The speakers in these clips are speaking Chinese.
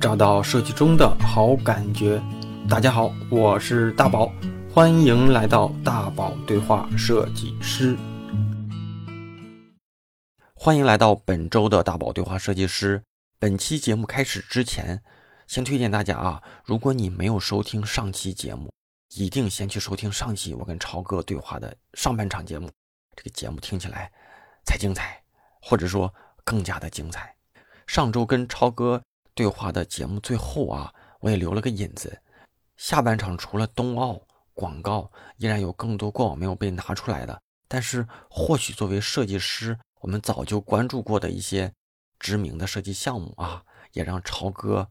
找到设计中的好感觉。大家好，我是大宝，欢迎来到大宝对话设计师。欢迎来到本周的大宝对话设计师。本期节目开始之前，先推荐大家啊，如果你没有收听上期节目，一定先去收听上期我跟超哥对话的上半场节目，这个节目听起来才精彩，或者说更加的精彩。上周跟超哥对话的节目最后啊，我也留了个引子。下半场除了冬奥广告，依然有更多过往没有被拿出来的。但是或许作为设计师，我们早就关注过的一些知名的设计项目啊，也让超哥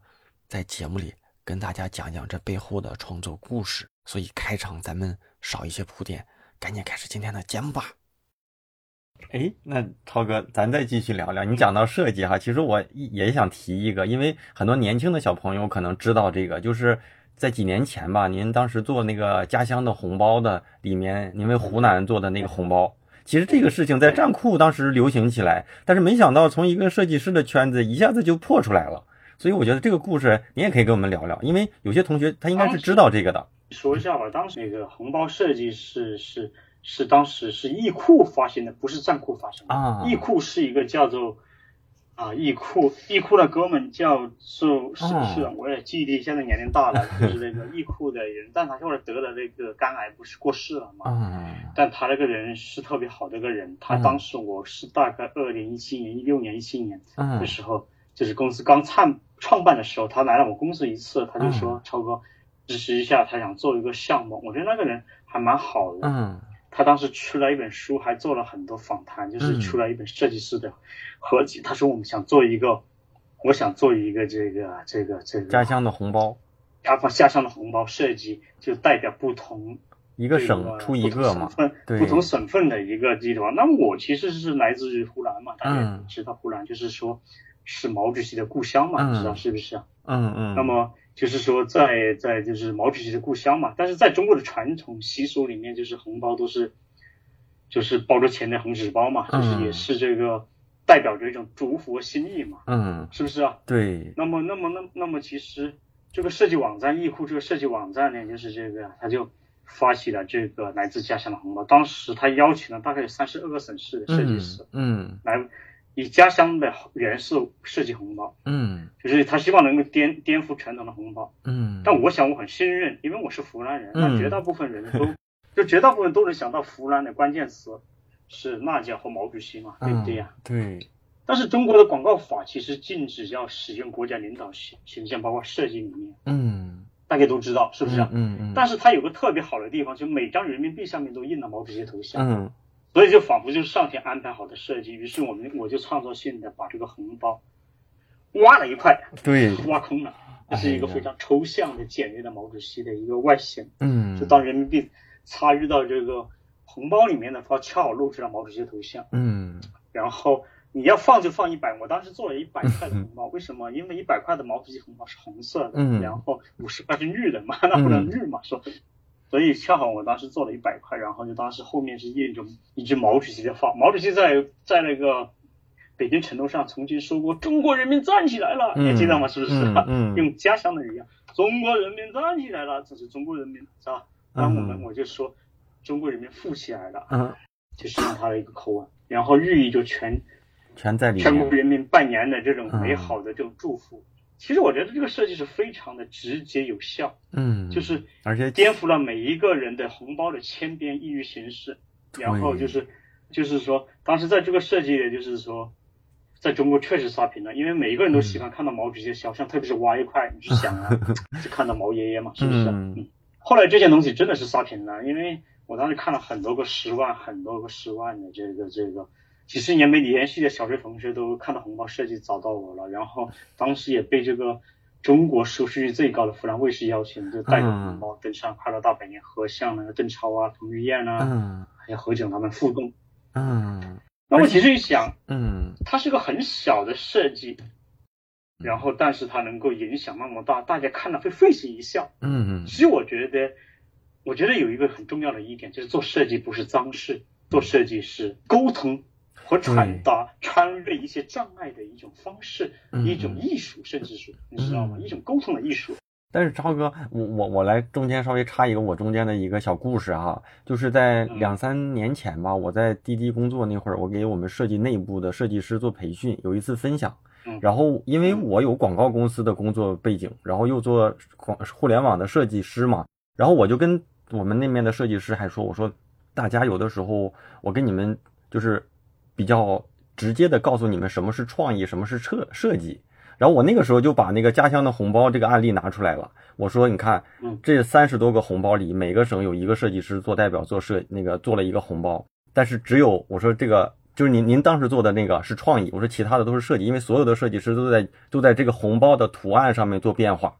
在节目里跟大家讲讲这背后的创作故事。所以开场咱们少一些铺垫，赶紧开始今天的节目吧。哎，那超哥，咱再继续聊聊。你讲到设计哈，其实我也想提一个，因为很多年轻的小朋友可能知道这个，就是在几年前吧，您当时做那个家乡的红包的里面，您为湖南做的那个红包，其实这个事情在站库当时流行起来，但是没想到从一个设计师的圈子一下子就破出来了。所以我觉得这个故事你也可以跟我们聊聊，因为有些同学他应该是知道这个的。说一下吧，当时那个红包设计是是。是当时是易库发行的，不是站库发行的。啊，易库是一个叫做啊易库易库的哥们叫做是是，我也记忆力现在年龄大了，就是那个易库的人，但他后来得了那个肝癌，不是过世了嘛。啊但他那个人是特别好的一个人，他当时我是大概二零一七年、一六年、一七年的时候，就是公司刚创创办的时候，他来了我公司一次，他就说超哥支持一下，他想做一个项目。我觉得那个人还蛮好的。嗯。他当时出了一本书，还做了很多访谈，就是出了一本设计师的合集。他说我们想做一个，我想做一个这个这个这个家乡的红包，家家乡的红包设计就代表不同一个省出一个嘛，不同省份的一个地方。那我其实是来自于湖南嘛，大家知道湖南就是说是毛主席的故乡嘛，知道是不是啊？嗯嗯。那么。就是说，在在就是毛主席的故乡嘛，但是在中国的传统习俗里面，就是红包都是，就是包着钱的红纸包嘛，就是也是这个代表着一种祝福和心意嘛，嗯，是不是啊？对。那么，那么，那那么，其实这个设计网站易库这个设计网站呢，就是这个，他就发起了这个来自家乡的红包，当时他邀请了大概有三十二个省市的设计师，嗯，来。以家乡的元素设计红包，嗯，就是他希望能够颠颠覆传统的红包，嗯，但我想我很信任，因为我是湖南人，那绝大部分人都，就绝大部分都能想到湖南的关键词是辣椒和毛主席嘛，对不对呀？对。但是中国的广告法其实禁止要使用国家领导形形象，包括设计理念，嗯，大家都知道是不是？嗯嗯。但是它有个特别好的地方，就每张人民币上面都印了毛主席头像，嗯。所以就仿佛就是上天安排好的设计，于是我们我就创造性的把这个红包挖了一块，对，挖空了，这是一个非常抽象的简约的毛主席的一个外形。嗯，就当人民币插入到这个红包里面的话，恰好露出了毛主席的头像。嗯，然后你要放就放一百，我当时做了一百块的红包，为什么？因为一百块的毛主席红包是红色的，然后五十块是绿的嘛，那不能绿嘛，说。所以恰好我当时做了一百块，然后就当时后面是印着一只毛主席的画。毛主席在在那个北京城楼上曾经说过：“中国人民站起来了。”你记得吗？是不是？嗯。用家乡的语言：“中国人民站起来了。”这是中国人民，是吧？那我们我就说：“中国人民富起来了。”嗯。就是用他的一个口吻，然后寓意就全全在里面。全国人民拜年的这种美好的这种祝福。其实我觉得这个设计是非常的直接有效，嗯，就是而且颠覆了每一个人的红包的千变一遇形式，然后就是，就是说当时在这个设计，就是说，在中国确实刷屏了，因为每一个人都喜欢看到毛主席的肖像，特别是挖一块，你去想啊，就看到毛爷爷嘛，是不是？嗯。后来这些东西真的是刷屏了，因为我当时看了很多个十万、很多个十万的这个这个。几十年没联系的小学同学都看到红包设计找到我了，然后当时也被这个中国收视率最高的湖南卫视邀请，就带着红包登上《快乐大本营》和像那个邓超啊、彭于晏啊，还有何炅他们互动。嗯，那我其实一想，嗯，它是个很小的设计，然后但是它能够影响那么大，大家看了会会心一笑。嗯嗯。其实我觉得，我觉得有一个很重要的一点就是做设计不是脏事，做设计是沟通。和传达、穿越一些障碍的一种方式，一种艺术，甚至是你知道吗？一种沟通的艺术。但是超哥，我我我来中间稍微插一个我中间的一个小故事哈，就是在两三年前吧，我在滴滴工作那会儿，我给我们设计内部的设计师做培训，有一次分享，然后。因为我有广告公司的工作背景，然后又做广互联网的设计师嘛，然后我就跟我们那边的设计师还说，我说大家有的时候我跟你们就是比较直接的告诉你们什么是创意，什么是设设计。然后我那个时候就把那个家乡的红包这个案例拿出来了。我说，你看，这三十多个红包里，每个省有一个设计师做代表做设那个做了一个红包，但是只有我说这个就是您您当时做的那个是创意，我说其他的都是设计，因为所有的设计师都在都在这个红包的图案上面做变化，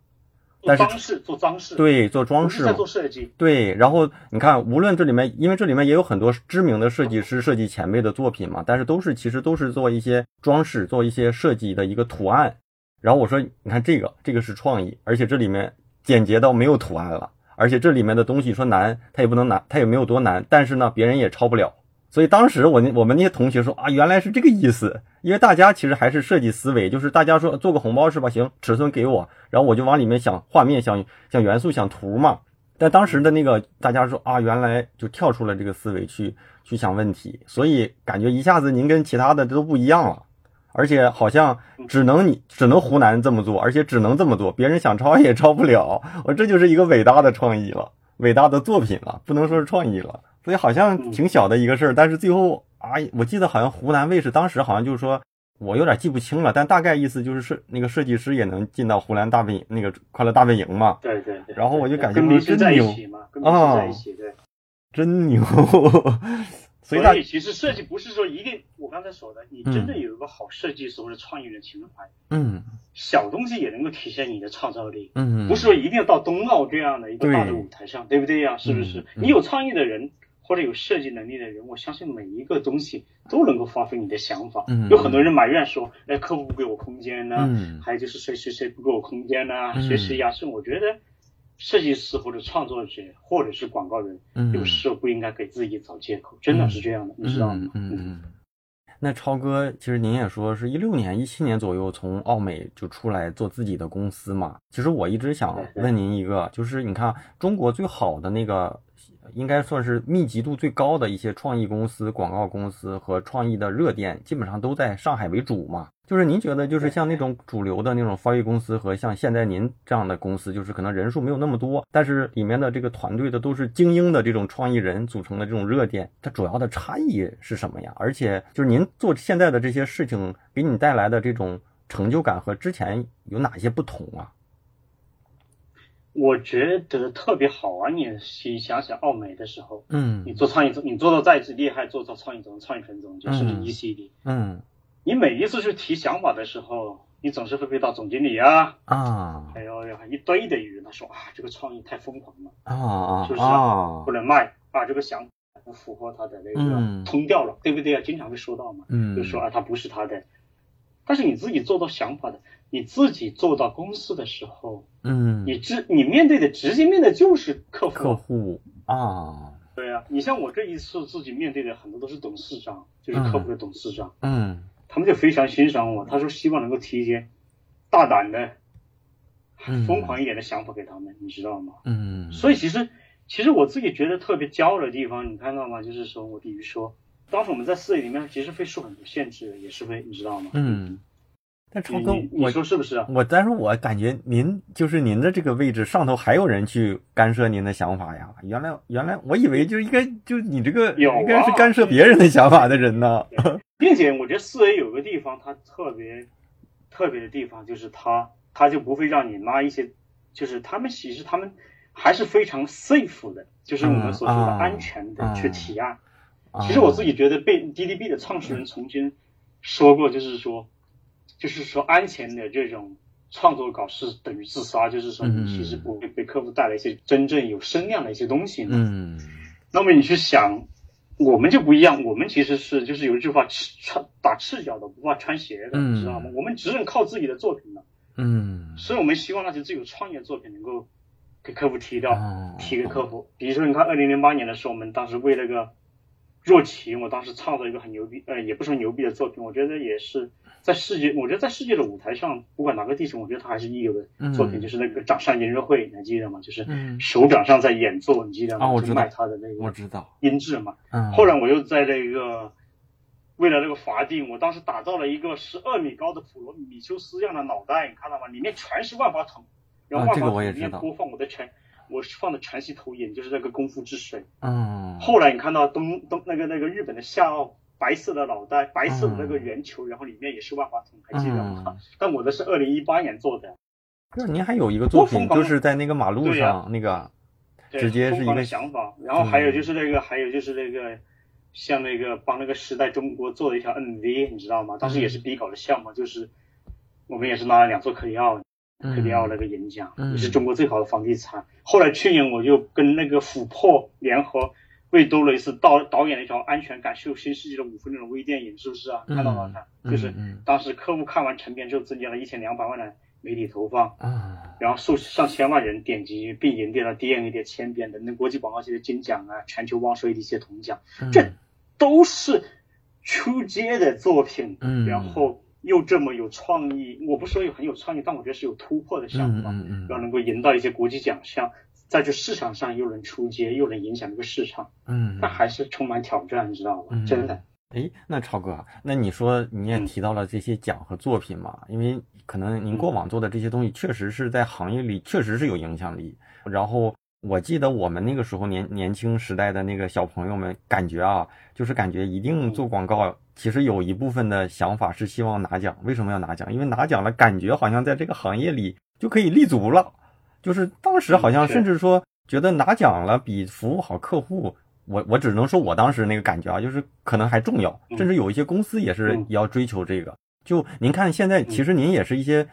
但是装饰做装饰，对，做装饰，做设计，对。然后你看，无论这里面，因为这里面也有很多知名的设计师设计前辈的作品嘛，但是都是其实都是做一些装饰，做一些设计的一个图案。然后我说，你看这个，这个是创意，而且这里面简洁到没有图案了，而且这里面的东西说难，它也不能难，它也没有多难，但是呢，别人也抄不了。所以当时我那我们那些同学说啊，原来是这个意思，因为大家其实还是设计思维，就是大家说做个红包是吧？行，尺寸给我，然后我就往里面想画面、想想元素、想图嘛。但当时的那个大家说啊，原来就跳出了这个思维去去想问题，所以感觉一下子您跟其他的都不一样了。而且好像只能你只能湖南这么做，而且只能这么做，别人想抄也抄不了。我这就是一个伟大的创意了，伟大的作品了，不能说是创意了。所以好像挺小的一个事儿，但是最后啊，我记得好像湖南卫视当时好像就是说，我有点记不清了，但大概意思就是设那个设计师也能进到湖南大本营那个快乐大本营嘛。对对对。然后我就感觉真牛啊，真牛。所以其实设计不是说一定，我刚才说的，你真的有一个好设计师或者创意人情怀，嗯，小东西也能够体现你的创造力，嗯，不是说一定要到冬奥这样的一个大的舞台上，对不对呀？是不是？你有创意的人或者有设计能力的人，我相信每一个东西都能够发挥你的想法。嗯，有很多人埋怨说，哎，客户不给我空间呢，还有就是谁谁谁不给我空间呢？谁谁呀？是我觉得。设计师或者创作者或者是广告人，有时候不应该给自己找借口，真的是这样的，你知道吗？嗯嗯。那超哥，其实您也说是一六年、一七年左右从奥美就出来做自己的公司嘛。其实我一直想问您一个，就是你看中国最好的那个。应该算是密集度最高的一些创意公司、广告公司和创意的热店，基本上都在上海为主嘛。就是您觉得，就是像那种主流的那种翻译公司和像现在您这样的公司，就是可能人数没有那么多，但是里面的这个团队的都是精英的这种创意人组成的这种热店，它主要的差异是什么呀？而且就是您做现在的这些事情，给你带来的这种成就感和之前有哪些不同啊？我觉得特别好玩。你想想奥美的时候，嗯，你做创意总，你做到再厉害，做到创意总、创意分总，就是 ECD，嗯，你每一次去提想法的时候，你总是会被到总经理啊，啊，还有一堆的人，他说啊，这个创意太疯狂了，啊啊，是不是不能卖啊？这个想法不符合他的那个通调了，对不对啊？经常会说到嘛，嗯，就说啊，他不是他的，但是你自己做到想法的。你自己做到公司的时候，嗯，你直你面对的直接面对就是客户，客户。啊，对啊，你像我这一次自己面对的很多都是董事长，就是客户的董事长，嗯，他们就非常欣赏我，他说希望能够提一些大胆的、疯狂一点的想法给他们，你知道吗？嗯，所以其实其实我自己觉得特别骄傲的地方，你看到吗？就是说我比如说，当时我们在事业里面其实会受很多限制，也是会，你知道吗？嗯。但超哥，我说是不是啊？我但是我感觉您就是您的这个位置上头还有人去干涉您的想法呀？原来原来我以为就应该就你这个应该是干涉别人的想法的人呢。并且我觉得四 A 有个地方它特别特别的地方就是它它就不会让你拉一些，就是他们其实他们还是非常 safe 的，就是我们所说的安全的去提案。其实我自己觉得被 DDB 的创始人曾经说过，就是说。就是说，安全的这种创作稿是等于自杀，就是说你其实不会给客户带来一些真正有声量的一些东西。嗯，那么你去想，我们就不一样，我们其实是就是有一句话，赤穿打赤脚的不怕穿鞋的，知道吗？我们只能靠自己的作品了。嗯，所以我们希望那些最有创意的作品能够给客户提到，提给客户。比如说，你看二零零八年的时候，我们当时为那个若琪，我当时创造一个很牛逼，呃，也不是牛逼的作品，我觉得也是在世界，我觉得在世界的舞台上，不管哪个地方，我觉得他还是一流的作品，就是那个掌上音乐会，你还记得吗？就是手掌上在演奏，你记得吗？啊，我知道。他的那个，我知道。音质嘛。嗯。后来我又在那个，为了那个法定，我当时打造了一个十二米高的普罗米修斯一样的脑袋，你看到吗？里面全是万花筒，然后万花筒里面播放我的全。我是放的全息投影，就是那个功夫之水。嗯。后来你看到东东那个那个日本的夏奥，白色的脑袋，白色的那个圆球，然后里面也是万花筒，还记得吗？但我的是二零一八年做的。不是，您还有一个作品，就是在那个马路上那个，直接是一个想法。然后还有就是那个，还有就是那个，像那个帮那个时代中国做了一条 MV，你知道吗？当时也是 B 稿的项目，就是我们也是拿了两座克里奥。克里奥那个演讲，也是中国最好的房地产。后来去年我就跟那个琥珀联合为多雷斯导导演了一条安全感秀新世纪的五分钟的微电影，是不是啊？看到了看，就是当时客户看完成片之后，增加了一千两百万的媒体投放，然后数上千万人点击，并赢得了 DNA 的千编等等国际广告界的金奖啊，全球网收的一些铜奖，这都是出街的作品，然后。又这么有创意，我不说有很有创意，但我觉得是有突破的项目，要能够赢到一些国际奖项，在这市场上又能出街，又能影响这个市场，嗯，那还是充满挑战，你知道吗？真的。哎，那超哥，那你说你也提到了这些奖和作品嘛？因为可能您过往做的这些东西，确实是在行业里确实是有影响力。然后我记得我们那个时候年年轻时代的那个小朋友们，感觉啊，就是感觉一定做广告。其实有一部分的想法是希望拿奖，为什么要拿奖？因为拿奖了，感觉好像在这个行业里就可以立足了。就是当时好像甚至说觉得拿奖了比服务好客户，我我只能说我当时那个感觉啊，就是可能还重要。甚至有一些公司也是要追求这个。就您看现在，其实您也是一些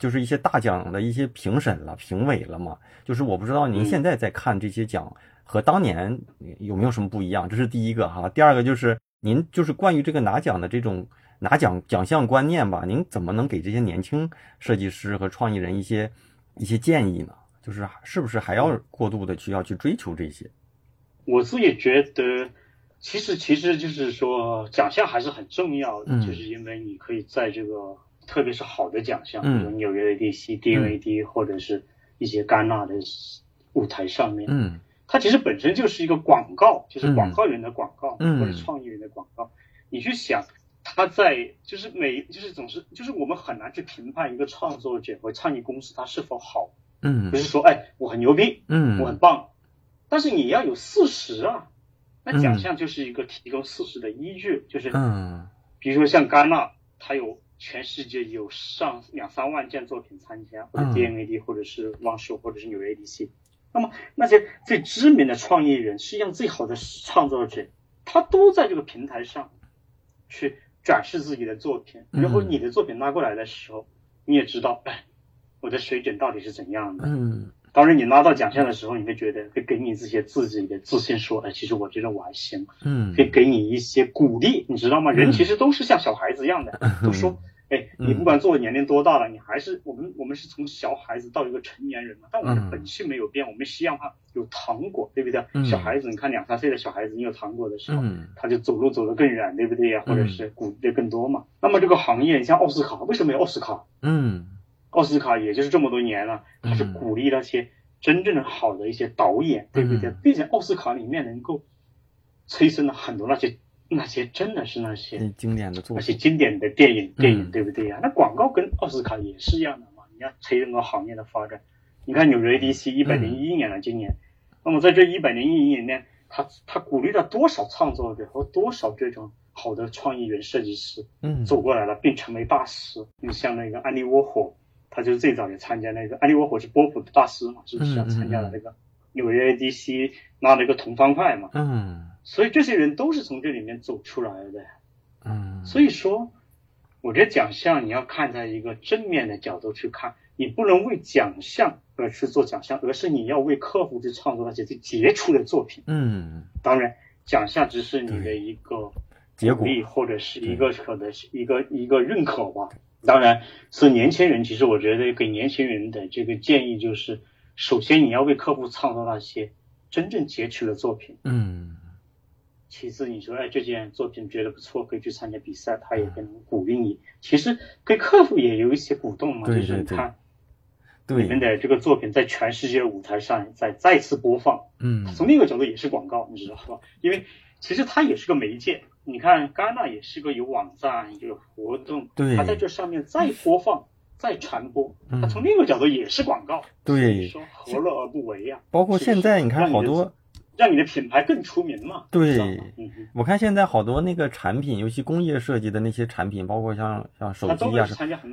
就是一些大奖的一些评审了、评委了嘛。就是我不知道您现在在看这些奖和当年有没有什么不一样？这是第一个哈。第二个就是。您就是关于这个拿奖的这种拿奖奖项观念吧？您怎么能给这些年轻设计师和创意人一些一些建议呢？就是是不是还要过度的去要去追求这些？我自己觉得，其实其实就是说奖项还是很重要的，就是因为你可以在这个特别是好的奖项，比如纽约 ADC、DNAD 或者是一些戛纳的舞台上面，嗯。它其实本身就是一个广告，就是广告人的广告，或者创意人的广告。你去想，他在就是每就是总是就是我们很难去评判一个创作者或创意公司它是否好，嗯，不是说哎我很牛逼，嗯，我很棒，但是你要有事实啊。那奖项就是一个提供事实的依据，就是嗯，比如说像戛纳，它有全世界有上两三万件作品参加，或者 DNAD，或者是汪秀，或者是纽约 ADC。那么那些最知名的创意人，实际上最好的创作者，他都在这个平台上去展示自己的作品。然后你的作品拉过来的时候，你也知道，哎，我的水准到底是怎样的。嗯。当然，你拿到奖项的时候，你会觉得会给你这些自己的自信，说，哎，其实我觉得我还行。嗯。会给你一些鼓励，你知道吗？人其实都是像小孩子一样的，都说。哎，你不管做年龄多大了，你还是我们，我们是从小孩子到一个成年人嘛，但我们的本性没有变，我们希望他有糖果，对不对？小孩子，你看两三岁的小孩子，你有糖果的时候，他就走路走得更远，对不对呀？或者是鼓励的更多嘛。那么这个行业，你像奥斯卡，为什么有奥斯卡？嗯，奥斯卡也就是这么多年了，他是鼓励那些真正的好的一些导演，对不对？并且奥斯卡里面能够催生了很多那些。那些真的是那些经典的作，那些经典的电影电影，对不对呀？那广告跟奥斯卡也是一样的嘛。你要推整个行业的发展，你看纽约 ADC 一百零一年了，今年，那么在这一百零一年呢，他他鼓励了多少创作者和多少这种好的创意人设计师，嗯，走过来了，并成为大师。你像那个安利沃霍，他就是最早也参加那个安利沃霍是波普的大师嘛，是不是？参加了那个纽约 ADC 拿了一个铜方块嘛，嗯。所以这些人都是从这里面走出来的，嗯，所以说，我觉得奖项你要看在一个正面的角度去看，你不能为奖项而去做奖项，而是你要为客户去创作那些最杰出的作品。嗯，当然，奖项只是你的一个结果，或者是一个可能是一个一个认可吧。当然，是年轻人，其实我觉得给年轻人的这个建议就是，首先你要为客户创造那些真正杰出的作品。嗯。其次你说哎这件作品觉得不错，可以去参加比赛，他也可能鼓励你。其实给客户也有一些鼓动嘛，就是你看。你们的这个作品在全世界舞台上再再次播放，嗯，从另一个角度也是广告，你知道吧？因为其实它也是个媒介。你看，戛纳也是个有网站、有活动，对，它在这上面再播放、再传播，它从另一个角度也是广告。对，说何乐而不为呀？包括现在你看好多。让你的品牌更出名嘛？对，我看现在好多那个产品，尤其工业设计的那些产品，包括像像手机啊，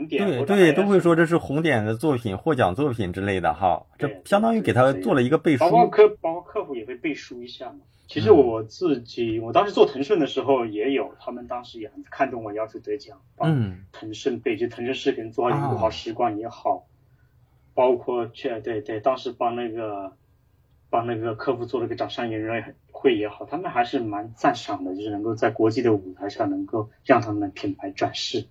对对，都会说这是红点的作品、获奖作品之类的哈。这相当于给他做了一个背书。包括客，包括客户也会背书一下嘛。其实我自己，我当时做腾讯的时候也有，他们当时也很看重我，要求得奖。嗯。腾讯背就腾讯视频做友好时光也好，包括去对对，当时帮那个。帮那个客户做了个掌上演员会也好，他们还是蛮赞赏的，就是能够在国际的舞台上能够让他们的品牌转世。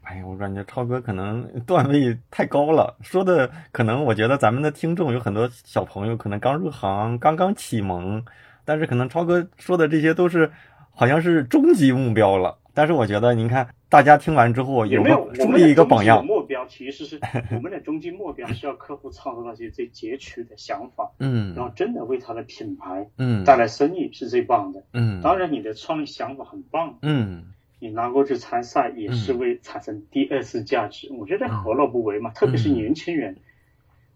哎呀，我感觉超哥可能段位太高了，说的可能我觉得咱们的听众有很多小朋友可能刚入行，刚刚启蒙，但是可能超哥说的这些都是好像是终极目标了。但是我觉得您看。大家听完之后有没有树立一个榜样？目标其实是 我们的终极目标是要客户创造那些最杰出的想法，嗯，然后真的为他的品牌，嗯，带来生意是最棒的，嗯，当然你的创意想法很棒，嗯，你拿过去参赛也是为产生第二次价值，我觉得何乐不为嘛？特别是年轻人，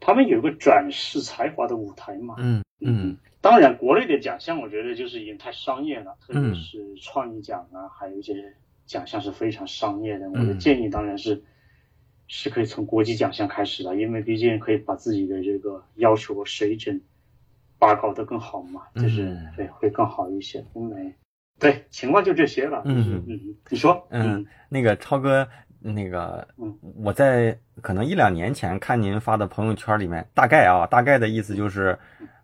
他们有个展示才华的舞台嘛，嗯嗯，当然国内的奖项我觉得就是已经太商业了，特别是创意奖啊，还有一些。奖项是非常商业的，我的建议当然是是可以从国际奖项开始的，因为毕竟可以把自己的这个要求水准拔高的更好嘛，就是对会更好一些。因为对情况就这些了。嗯嗯，你说，嗯，那个超哥，那个，我在可能一两年前看您发的朋友圈里面，大概啊，大概的意思就是，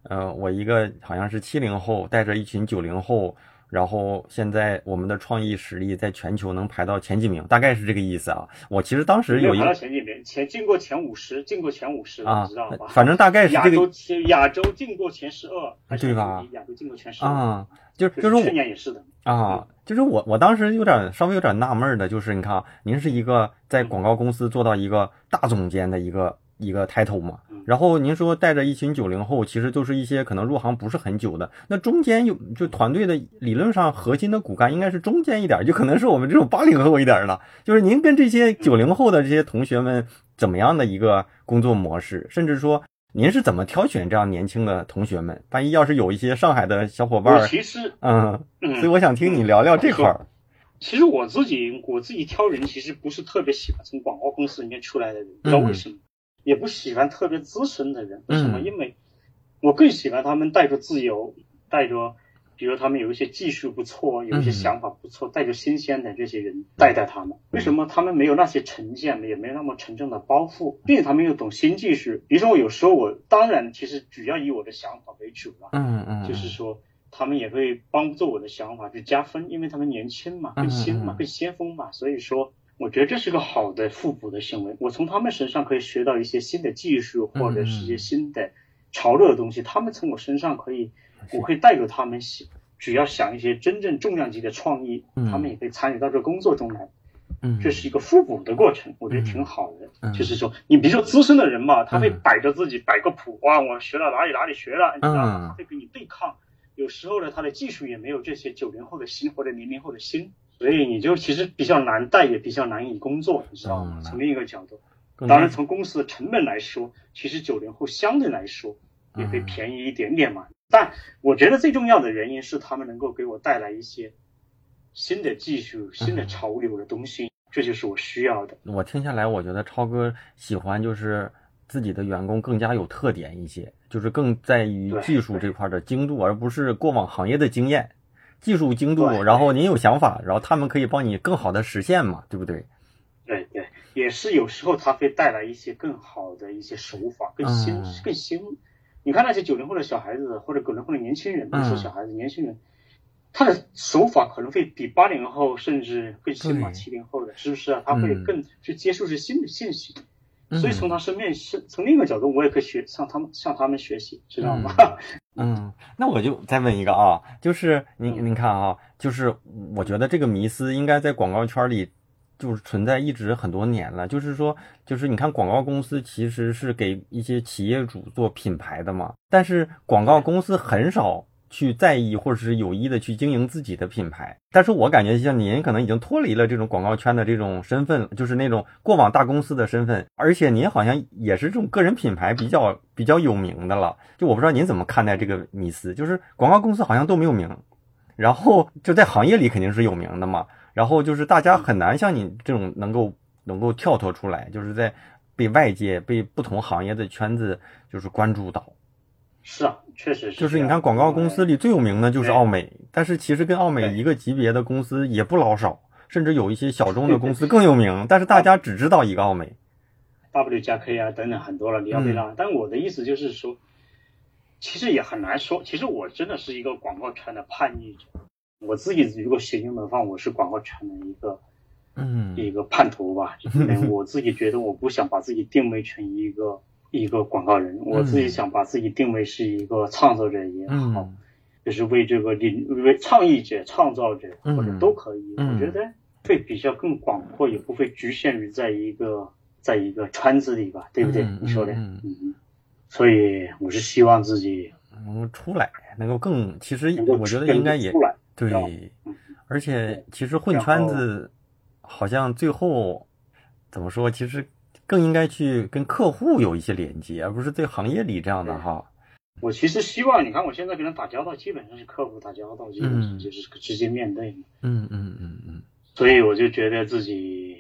呃，我一个好像是七零后带着一群九零后。然后现在我们的创意实力在全球能排到前几名，大概是这个意思啊。我其实当时有一排到前几名，前进过前五十，进过前五十，啊，知道吧？反正大概是这个。亚洲亚洲进过前十二，对吧？亚洲进过前十二啊，就就是去年也是的啊，就是我我当时有点稍微有点纳闷的，就是你看啊，您是一个在广告公司做到一个大总监的一个一个 title 嘛。然后您说带着一群九零后，其实都是一些可能入行不是很久的。那中间有就团队的理论上核心的骨干应该是中间一点，就可能是我们这种八零后一点的。就是您跟这些九零后的这些同学们怎么样的一个工作模式？甚至说您是怎么挑选这样年轻的同学们？万一要是有一些上海的小伙伴，其实嗯，所以我想听你聊聊这块儿。其实我自己我自己挑人，其实不是特别喜欢从广告公司里面出来的人，不知道为什么。也不喜欢特别资深的人，为什么？因为我更喜欢他们带着自由，带着，比如他们有一些技术不错，有一些想法不错，带着新鲜的这些人带带他们。为什么他们没有那些成见，也没有那么沉重的包袱，并且他们又懂新技术？比如说，我有时候我当然其实主要以我的想法为主了，嗯嗯，就是说他们也会帮助我的想法去加分，因为他们年轻嘛，更新嘛，更先锋嘛，所以说。我觉得这是个好的互补的行为。我从他们身上可以学到一些新的技术，或者是一些新的潮流的东西。他们从我身上可以，我可以带着他们想，只要想一些真正重量级的创意，他们也可以参与到这工作中来。嗯，这是一个互补的过程，我觉得挺好的。就是说，你比如说资深的人嘛，他会摆着自己摆个谱，哇，我学了哪里哪里学了，你知道吗？他会跟你对抗。有时候呢，他的技术也没有这些九零后的心或者零零后的心。所以你就其实比较难带，也比较难以工作，你知道吗？从另一个角度，当然从公司的成本来说，其实九零后相对来说也会便宜一点点嘛。但我觉得最重要的原因是他们能够给我带来一些新的技术、新的潮流的东西，这就是我需要的。我听下来，我觉得超哥喜欢就是自己的员工更加有特点一些，就是更在于技术这块的精度，而不是过往行业的经验。技术精度，然后您有想法，然后他们可以帮你更好的实现嘛，对不对？对对，也是有时候他会带来一些更好的一些手法，更新更新。你看那些九零后的小孩子或者九零后的年轻人，不说小孩子，年轻人，他的手法可能会比八零后甚至更新嘛，七零后的是不是啊？他会更去接受是新的信息，所以从他身边是从另一个角度，我也可以学向他们向他们学习，知道吗？嗯，那我就再问一个啊，就是您您看啊，就是我觉得这个迷思应该在广告圈里就是存在一直很多年了。就是说，就是你看广告公司其实是给一些企业主做品牌的嘛，但是广告公司很少。去在意或者是有意的去经营自己的品牌，但是我感觉像您可能已经脱离了这种广告圈的这种身份，就是那种过往大公司的身份，而且您好像也是这种个人品牌比较比较有名的了。就我不知道您怎么看待这个迷思，就是广告公司好像都没有名，然后就在行业里肯定是有名的嘛，然后就是大家很难像你这种能够能够跳脱出来，就是在被外界被不同行业的圈子就是关注到。是啊，确实是。就是你看，广告公司里最有名的就是奥美，但是其实跟奥美一个级别的公司也不老少，甚至有一些小众的公司更有名，但是大家只知道一个奥美。W 加 K 啊，等等很多了，你要不要？但我的意思就是说，其实也很难说。其实我真的是一个广告圈的叛逆者，我自己如果形容的话，我是广告圈的一个，嗯，一个叛徒吧。就是我自己觉得，我不想把自己定位成一个。一个广告人，我自己想把自己定位是一个创作者也好，就是为这个领为倡议者、创造者或者都可以。我觉得会比较更广阔，也不会局限于在一个在一个圈子里吧，对不对？你说的，嗯。所以我是希望自己能够出来，能够更，其实我觉得应该也对，而且其实混圈子好像最后怎么说，其实。更应该去跟客户有一些连接，而不是在行业里这样的哈。我其实希望，你看我现在跟人打交道，基本上是客户打交道，基本上就是直接面对嘛。嗯嗯嗯嗯。所以我就觉得自己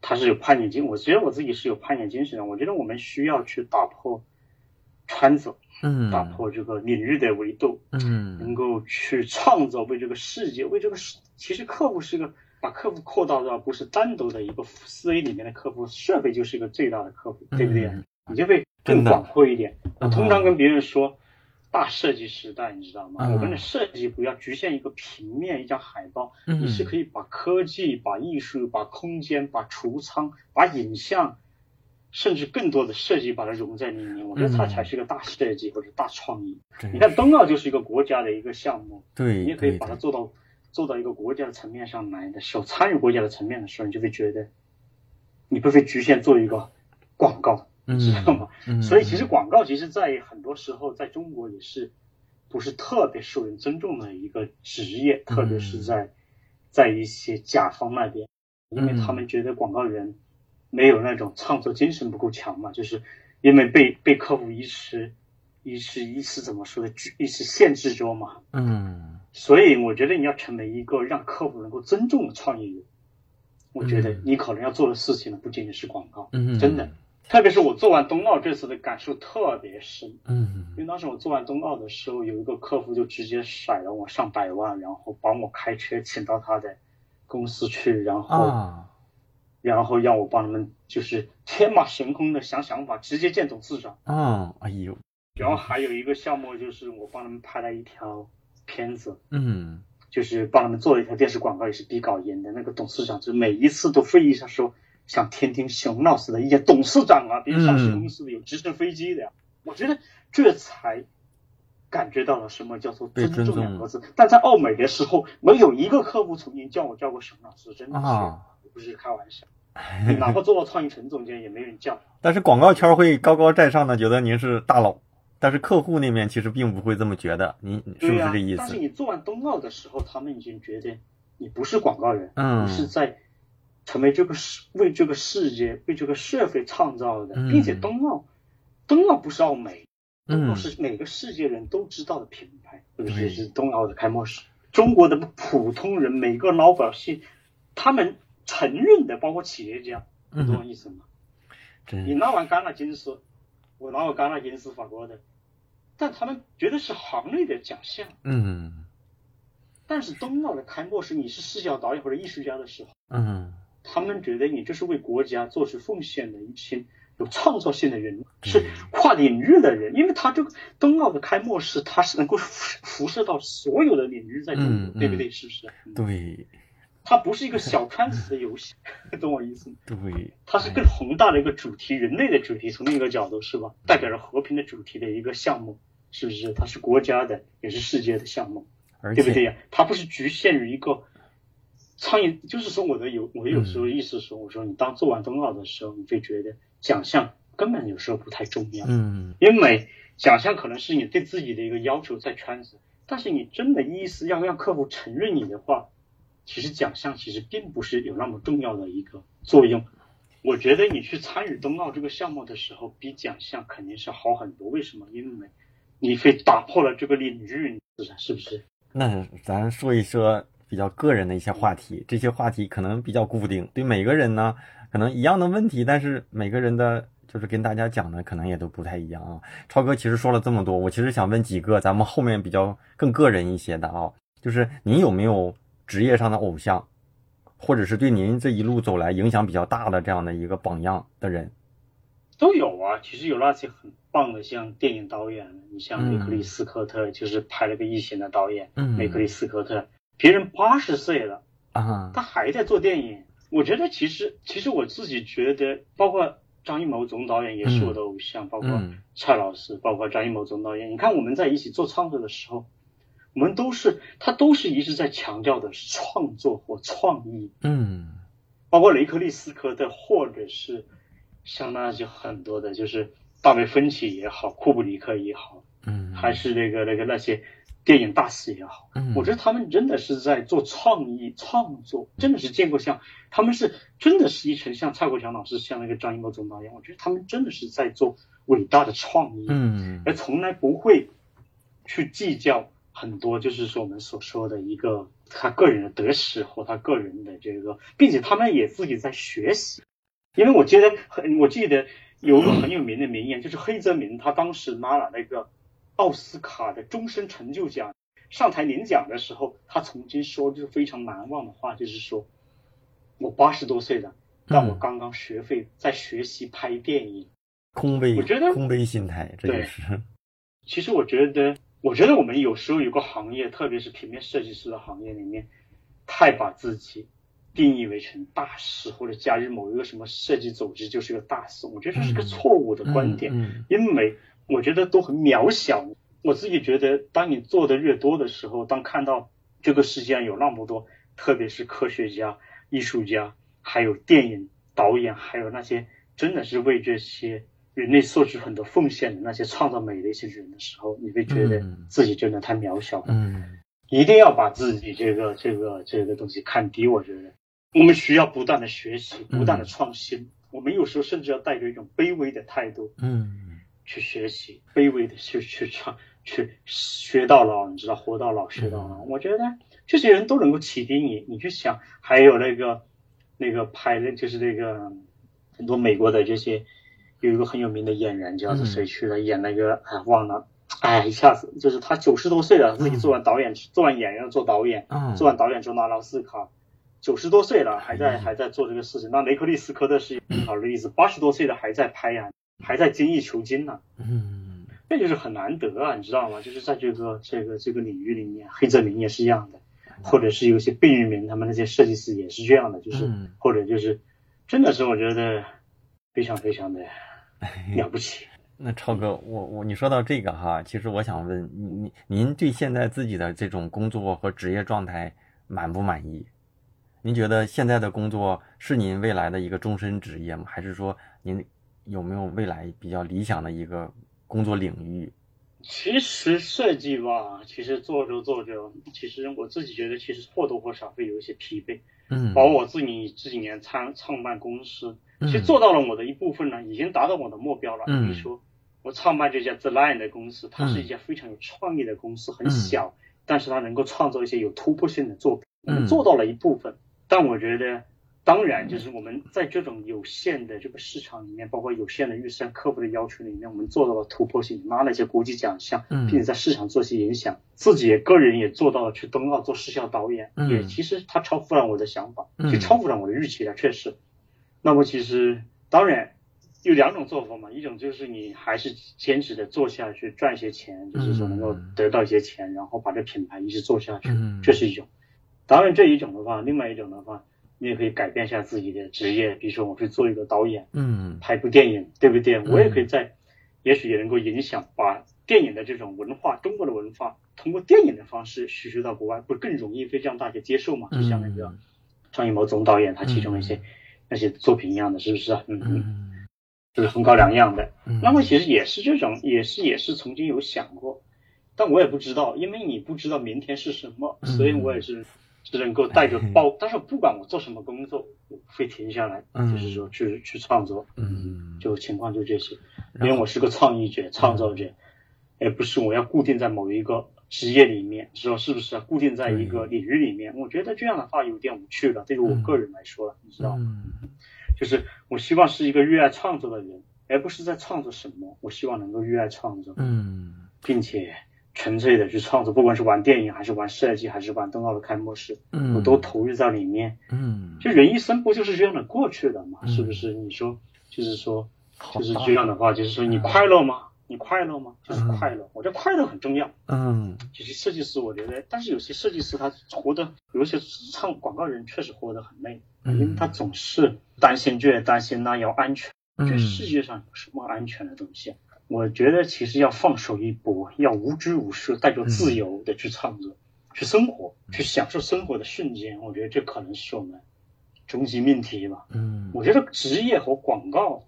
他是有叛逆精，我觉得我自己是有叛逆精神的。我觉得我们需要去打破圈子，嗯，打破这个领域的维度，嗯，能够去创造为这个世界，为这个世，其实客户是个。把客户扩大到不是单独的一个思维里面的客户，设备就是一个最大的客户，对不对？你就会更广阔一点。我通常跟别人说，大设计时代，你知道吗？我们的设计不要局限一个平面，一张海报，你是可以把科技、把艺术、把空间、把橱窗、把影像，甚至更多的设计把它融在里面。我觉得它才是个大设计或者大创意。你看冬奥就是一个国家的一个项目，对，你也可以把它做到。做到一个国家的层面上来的时候，参与国家的层面的时候，你就会觉得，你不会局限做一个广告，知道吗？嗯所以其实广告其实，在很多时候，在中国也是不是特别受人尊重的一个职业，特别是在在一些甲方那边，因为他们觉得广告人没有那种创作精神不够强嘛，就是因为被被客户一时一时一时怎么说的，一时限制着嘛，嗯。所以我觉得你要成为一个让客户能够尊重的创业者，我觉得你可能要做的事情呢，不仅仅是广告，嗯真的。特别是我做完冬奥这次的感受特别深，嗯，因为当时我做完冬奥的时候，有一个客户就直接甩了我上百万，然后帮我开车请到他的公司去，然后，然后让我帮他们就是天马行空的想想法，直接见董事长。啊，哎呦，然后还有一个项目就是我帮他们拍了一条。片子，嗯，就是帮他们做了一条电视广告，也是比稿严的。那个董事长就每一次都会议上说，想听听熊老师的意见。董事长啊，别上市公司的有直升飞机的呀。我觉得这才感觉到了什么叫做尊重两个字。但在奥美的时候，没有一个客户曾经叫我叫过熊老师，真的是不是开玩笑。哪怕做到创意城总监，也没人叫。但是广告圈会高高在上的觉得您是大佬。但是客户那边其实并不会这么觉得，你是不是这意思？但是你做完冬奥的时候，他们已经觉得你不是广告人，嗯，是在成为这个世为这个世界为这个社会创造的，并且冬奥，冬奥不是奥美，冬奥是每个世界人都知道的品牌，尤其是冬奥的开幕式，中国的普通人每个老百姓，他们承认的，包括企业家，懂我意思吗？你拿完戛纳金丝，我拿过戛纳金丝，法国的。但他们觉得是行内的奖项，嗯。但是冬奥的开幕式，你是视角导演或者艺术家的时候，嗯，他们觉得你这是为国家做出奉献的一群有创造性的人，是跨领域的人，因为他这个冬奥的开幕式，它是能够辐射到所有的领域在中国，对不对？是不是？对。它不是一个小圈子的游戏，懂我意思吗？对，它是更宏大的一个主题，人类的主题，从另一个角度是吧？代表着和平的主题的一个项目，是不是？它是国家的，也是世界的项目，而对不对呀？它不是局限于一个苍蝇。就是说，我的有我有时候意思说，我说你当做完冬奥的时候，你会觉得奖项根本有时候不太重要，嗯，因为奖项可能是你对自己的一个要求在圈子，但是你真的意思要让客户承认你的话，其实奖项其实并不是有那么重要的一个作用。我觉得你去参与冬奥这个项目的时候，比奖项肯定是好很多。为什么？因为你非打破了这个领域，是不是？那咱说一说比较个人的一些话题，这些话题可能比较固定，对每个人呢，可能一样的问题，但是每个人的就是跟大家讲的可能也都不太一样啊。超哥其实说了这么多，我其实想问几个咱们后面比较更个人一些的啊，就是您有没有职业上的偶像？或者是对您这一路走来影响比较大的这样的一个榜样的人，都有啊。其实有那些很棒的，像电影导演，你像梅克利斯科特，就是拍了个《异形》的导演。嗯，梅克利斯科特，别人八十岁了啊，他还在做电影。我觉得其实，其实我自己觉得，包括张艺谋总导演也是我的偶像，包括蔡老师，包括张艺谋总导演。你看我们在一起做创作的时候。我们都是，他都是一直在强调的是创作或创意，嗯，包括雷克利斯科特，或者是像那些很多的，就是大卫芬奇也好，库布里克也好，嗯，还是那个那个那些电影大师也好，嗯，我觉得他们真的是在做创意创作，真的是见过像他们是真的是一群像蔡国强老师，像那个张艺谋总导演，我觉得他们真的是在做伟大的创意，嗯，而从来不会去计较。很多就是说我们所说的一个他个人的得失或他个人的这个，并且他们也自己在学习。因为我觉得很，我记得有一个很有名的名言，就是黑泽明他当时拿了那个奥斯卡的终身成就奖，上台领奖的时候，他曾经说就是非常难忘的话，就是说我八十多岁了，但我刚刚学会在学习拍电影。空杯，我觉得空杯心态，这就是。其实我觉得。我觉得我们有时候有个行业，特别是平面设计师的行业里面，太把自己定义为成大师，或者加入某一个什么设计组织就是个大师。我觉得这是个错误的观点，因为我觉得都很渺小。我自己觉得，当你做的越多的时候，当看到这个世界上有那么多，特别是科学家、艺术家，还有电影导演，还有那些真的是为这些。人类做出很多奉献的那些创造美的一些人的时候，你会觉得自己真的太渺小了。嗯，一定要把自己这个这个这个东西看低。我觉得我们需要不断的学习，不断的创新。我们有时候甚至要带着一种卑微的态度，嗯，去学习，卑微的去去创，去学到老，你知道，活到老学到老。我觉得这些人都能够启迪你。你去想，还有那个那个拍的，就是那个很多美国的这些。有一个很有名的演员叫做谁去了演那个哎忘了哎一下子就是他九十多岁了自己做完导演做完演员做导演做完导演之后拿了奥斯卡九十多岁了还在还在做这个事情。那雷克利斯科特是一个好例子八十多岁的还在拍呀还在精益求精呢嗯。这就是很难得啊你知道吗？就是在这个这个这个领域里面黑泽明也是一样的或者是有些贝聿铭他们那些设计师也是这样的就是或者就是真的是我觉得非常非常的。了不起，那超哥，我我你说到这个哈，其实我想问您，您对现在自己的这种工作和职业状态满不满意？您觉得现在的工作是您未来的一个终身职业吗？还是说您有没有未来比较理想的一个工作领域？其实设计吧，其实做着做着，其实我自己觉得，其实或多或少会有一些疲惫。嗯，包括我自己这几年创创办公司。其实做到了我的一部分呢，已经达到我的目标了。比如说，我创办这家 The Line 的公司，它是一家非常有创意的公司，很小，但是它能够创造一些有突破性的作品。我们做到了一部分，但我觉得，当然就是我们在这种有限的这个市场里面，包括有限的预算、客户的要求里面，我们做到了突破性，拿了一些国际奖项，并且在市场做些影响，自己个人也做到了去冬奥做视效导演，也其实他超乎了我的想法，就超乎了我的预期了，确实。那么其实当然有两种做法嘛，一种就是你还是坚持的做下去，赚一些钱，就是说能够得到一些钱，然后把这品牌一直做下去，这是一种。当然这一种的话，另外一种的话，你也可以改变一下自己的职业，比如说我去做一个导演，嗯，拍部电影，对不对？我也可以在，也许也能够影响，把电影的这种文化，中国的文化，通过电影的方式输出到国外，不更容易被让大家接受吗？就像那个张艺谋总导演他其中一些那些作品一样的，是不是？啊？嗯。嗯，就是很高两样的。那么其实也是这种，也是也是曾经有想过，但我也不知道，因为你不知道明天是什么，所以我也是只能够带着抱。但是不管我做什么工作，我会停下来，就是说去去创作。嗯，就情况就这些，因为我是个创意者、创造者。而不是我要固定在某一个职业里面，说是不是固定在一个领域里面？我觉得这样的话有点无趣了。对于我个人来说了，你知道，就是我希望是一个热爱创作的人，而不是在创作什么。我希望能够热爱创作，嗯，并且纯粹的去创作，不管是玩电影，还是玩设计，还是玩冬奥的开幕式，嗯，我都投入在里面，嗯，就人一生不就是这样的过去的嘛？是不是？你说，就是说，就是这样的话，就是说你快乐吗？你快乐吗？就是快乐，我觉得快乐很重要。嗯，其实设计师，我觉得，但是有些设计师他活的，有些唱广告人确实活得很累，因为他总是担心这担心那，要安全。这世界上有什么安全的东西？我觉得其实要放手一搏，要无拘无束，带着自由的去创作、去生活、去享受生活的瞬间。我觉得这可能是我们终极命题吧。嗯，我觉得职业和广告。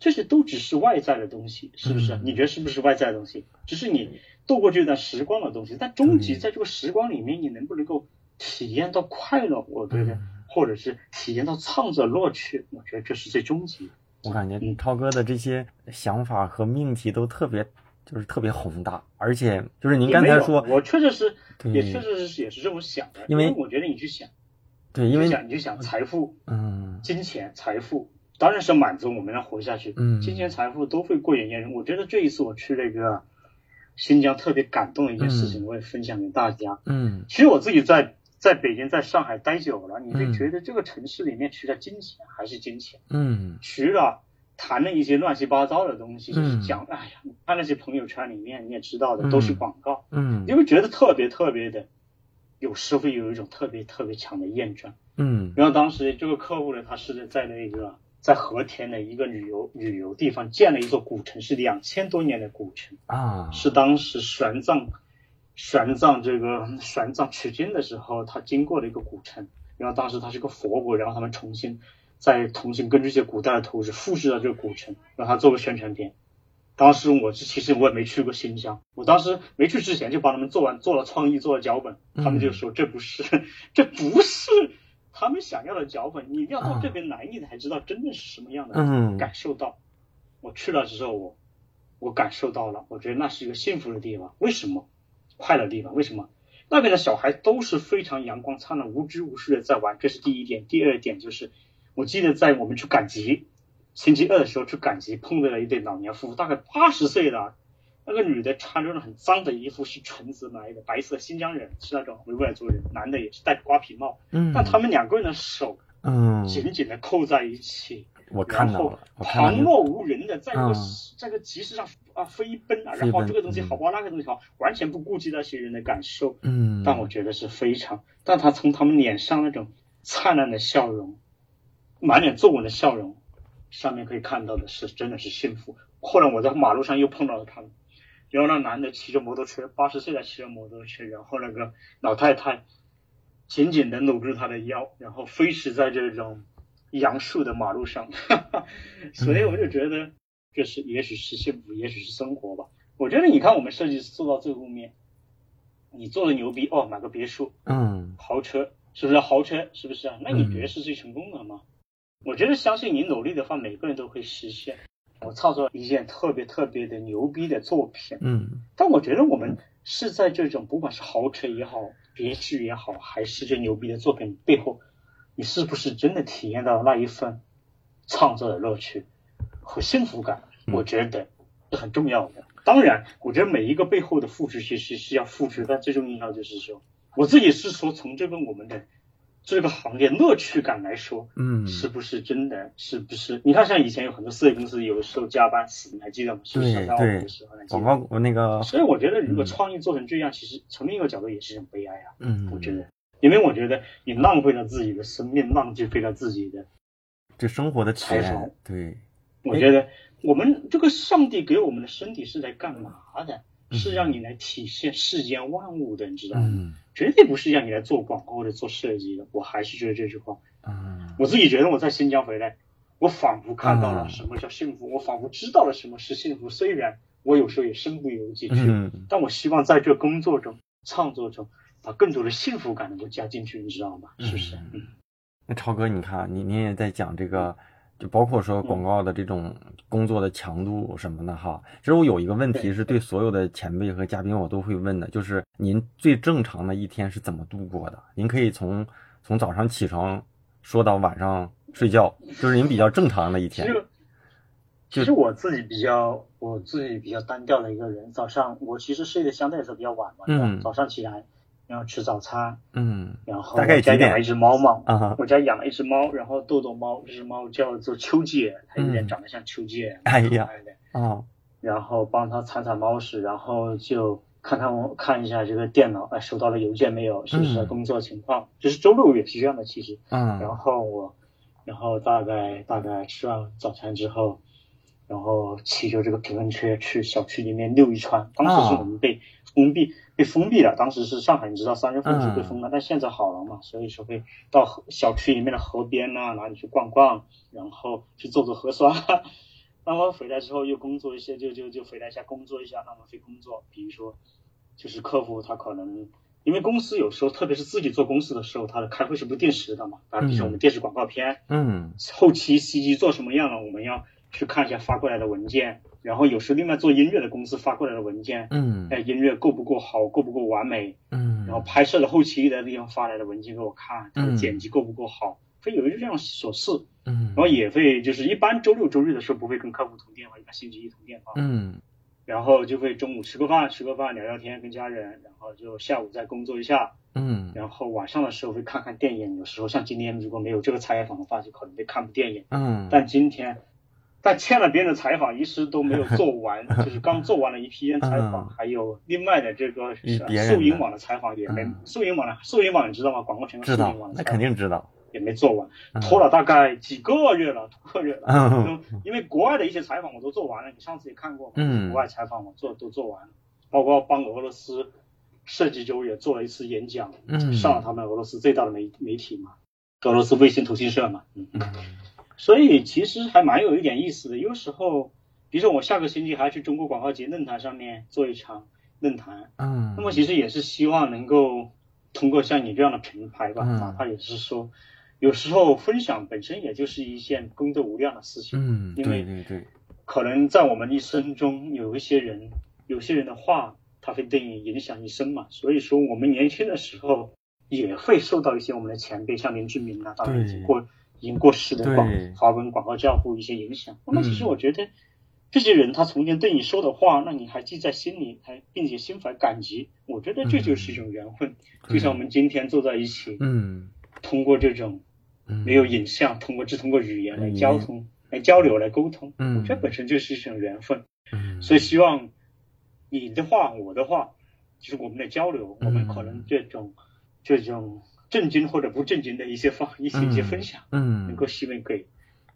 这些都只是外在的东西，是不是？你觉得是不是外在的东西？只是你度过这段时光的东西。但终极在这个时光里面，你能不能够体验到快乐？我觉得，或者是体验到创作乐趣，我觉得这是最终极。我感觉超哥的这些想法和命题都特别，就是特别宏大，而且就是您刚才说，我确实是，也确实是也是这么想的。因为我觉得你去想，对，因为想你就想财富，嗯，金钱、财富。当然是满足我们要活下去，嗯，金钱财富都会过眼烟云。我觉得这一次我去那个新疆特别感动的一件事情，我也分享给大家。嗯，其实我自己在在北京、在上海待久了，你会觉得这个城市里面除了金钱还是金钱。嗯，除了谈了一些乱七八糟的东西，就是讲，哎呀，你看那些朋友圈里面你也知道的，都是广告。嗯，你会觉得特别特别的，有时会有一种特别特别强的厌倦。嗯，然后当时这个客户呢，他是在那个。在和田的一个旅游旅游地方建了一座古城，是两千多年的古城啊，是当时玄奘玄奘这个玄奘取经的时候他经过了一个古城。然后当时他是个佛国，然后他们重新再重新根据一些古代的图纸复制了这个古城，让他做个宣传片。当时我其实我也没去过新疆，我当时没去之前就帮他们做完做了创意做了脚本，他们就说这不是 这不是。他们想要的脚本，你一定要到这边来，你才知道真的是什么样的感受到。我去了之后，我我感受到了，我觉得那是一个幸福的地方。为什么？快乐地方？为什么？那边的小孩都是非常阳光灿烂、无拘无束的在玩，这是第一点。第二点就是，我记得在我们去赶集，星期二的时候去赶集，碰到了一对老年夫妇，大概八十岁了。那个女的穿着很脏的衣服，是橙子来的，白色新疆人，是那种维吾尔族人。男的也是戴瓜皮帽，嗯，但他们两个人的手，嗯，紧紧的扣在一起，我看到了，旁若无人的在个在个集市上啊飞奔啊，然后这个东西好不好，那个东西好，完全不顾及那些人的感受，嗯，但我觉得是非常，但他从他们脸上那种灿烂的笑容，满脸皱纹的笑容，上面可以看到的是真的是幸福。后来我在马路上又碰到了他们。然后那男的骑着摩托车，八十岁的骑着摩托车，然后那个老太太紧紧的搂住他的腰，然后飞驰在这种杨树的马路上，所以我就觉得这是也许是幸福，也许是生活吧。我觉得你看我们设计师做到最后面，你做的牛逼哦，买个别墅，嗯，豪车是不是豪车？是不是啊？那你觉得是最成功的吗？我觉得相信你努力的话，每个人都会实现。我创作一件特别特别的牛逼的作品，嗯，但我觉得我们是在这种不管是豪车也好，别墅也好，还是这牛逼的作品背后，你是不是真的体验到那一份创作的乐趣和幸福感？我觉得是很重要的。当然，我觉得每一个背后的付出其实是要付出，但最重要就是说，我自己是说从这个我们的。这个行业乐趣感来说，嗯，是不是真的？是不是？你看，像以前有很多设计公司，有的时候加班死，你还记得吗？是对对，广告我那个。所以我觉得，如果创意做成这样，其实从另一个角度也是一种悲哀啊。嗯，我觉得，因为我觉得你浪费了自己的生命，浪费了自己的这生活的体验。对，我觉得我们这个上帝给我们的身体是在干嘛的？是让你来体现世间万物的，你知道吗？绝对不是让你来做广告或者做设计的。我还是觉得这句话，嗯，我自己觉得我在新疆回来，我仿佛看到了什么叫幸福，我仿佛知道了什么是幸福。虽然我有时候也身不由己去，但我希望在这工作中、创作中，把更多的幸福感能够加进去，你知道吗？是不是？嗯。那超哥，你看，你你也在讲这个。就包括说广告的这种工作的强度什么的哈，其实我有一个问题是对所有的前辈和嘉宾我都会问的，就是您最正常的一天是怎么度过的？您可以从从早上起床说到晚上睡觉，就是您比较正常的一天。其实我自己比较我自己比较单调的一个人，早上我其实睡得相对来说比较晚嘛，嗯，早上起来。然后吃早餐，嗯，然后我家养了一只猫嘛，啊，我家养了一只猫，然后豆豆猫，这只猫叫做秋姐，它有点长得像秋姐，哎呀，啊，然后帮它铲铲猫屎，然后就看看我看一下这个电脑，哎，收到了邮件没有？是不是工作情况？就是周六也是这样的，其实，嗯，然后我，然后大概大概吃完早餐之后。然后骑着这个平衡车去小区里面溜一圈。当时是我们被封闭，被封闭了。当时是上海，你知道三月份就被封了，但现在好了嘛，所以说会到小区里面的河边呐，哪里去逛逛，然后去做做核酸。那么回来之后又工作一些，就就就回来一下工作一下，那么会工作，比如说就是客户他可能因为公司有时候特别是自己做公司的时候，他的开会是不定时的嘛。啊，比如说我们电视广告片，嗯，后期 CG 做什么样了，我们要。去看一下发过来的文件，然后有时另外做音乐的公司发过来的文件，嗯，哎，音乐够不够好，够不够完美，嗯，然后拍摄的后期的地方发来的文件给我看，它的剪辑够不够好，会有一些这样琐事，嗯，然后也会就是一般周六周日的时候不会跟客户通电话，一般星期一通电话，嗯，然后就会中午吃个饭，吃个饭聊聊天跟家人，然后就下午再工作一下，嗯，然后晚上的时候会看看电影，有时候像今天如果没有这个采访的话，就可能会看部电影，嗯，但今天。但欠了别人的采访，一时都没有做完，就是刚做完了一篇采访，还有另外的这个素影网的采访也没素影网的素影网你知道吗？广告圈素影网那肯定知道，也没做完，拖了大概几个月了，多个月了。因为国外的一些采访我都做完了，你上次也看过，嗯，国外采访我做都做完了，包括帮俄罗斯设计周也做了一次演讲，嗯，上了他们俄罗斯最大的媒媒体嘛，俄罗斯卫星通讯社嘛，嗯。所以其实还蛮有一点意思的。有时候，比如说我下个星期还要去中国广告节论坛上面做一场论坛，嗯，那么其实也是希望能够通过像你这样的平台吧，哪怕也是说，有时候分享本身也就是一件功德无量的事情，嗯，对对对，可能在我们一生中有一些人，有些人的话，他会对你影响一生嘛。所以说，我们年轻的时候也会受到一些我们的前辈，像林志明啊，当然过。已经过世的广华文广告教父一些影响，那么其实我觉得这些人他从前对你说的话，那你还记在心里，还并且心怀感激，我觉得这就是一种缘分。就像我们今天坐在一起，嗯，通过这种没有影像，通过只通过语言来交通、来交流、来沟通，嗯，我觉得本身就是一种缘分。嗯，所以希望你的话、我的话，就是我们的交流，我们可能这种这种。震惊或者不震惊的一些方一些一些分享，嗯，能够希望给，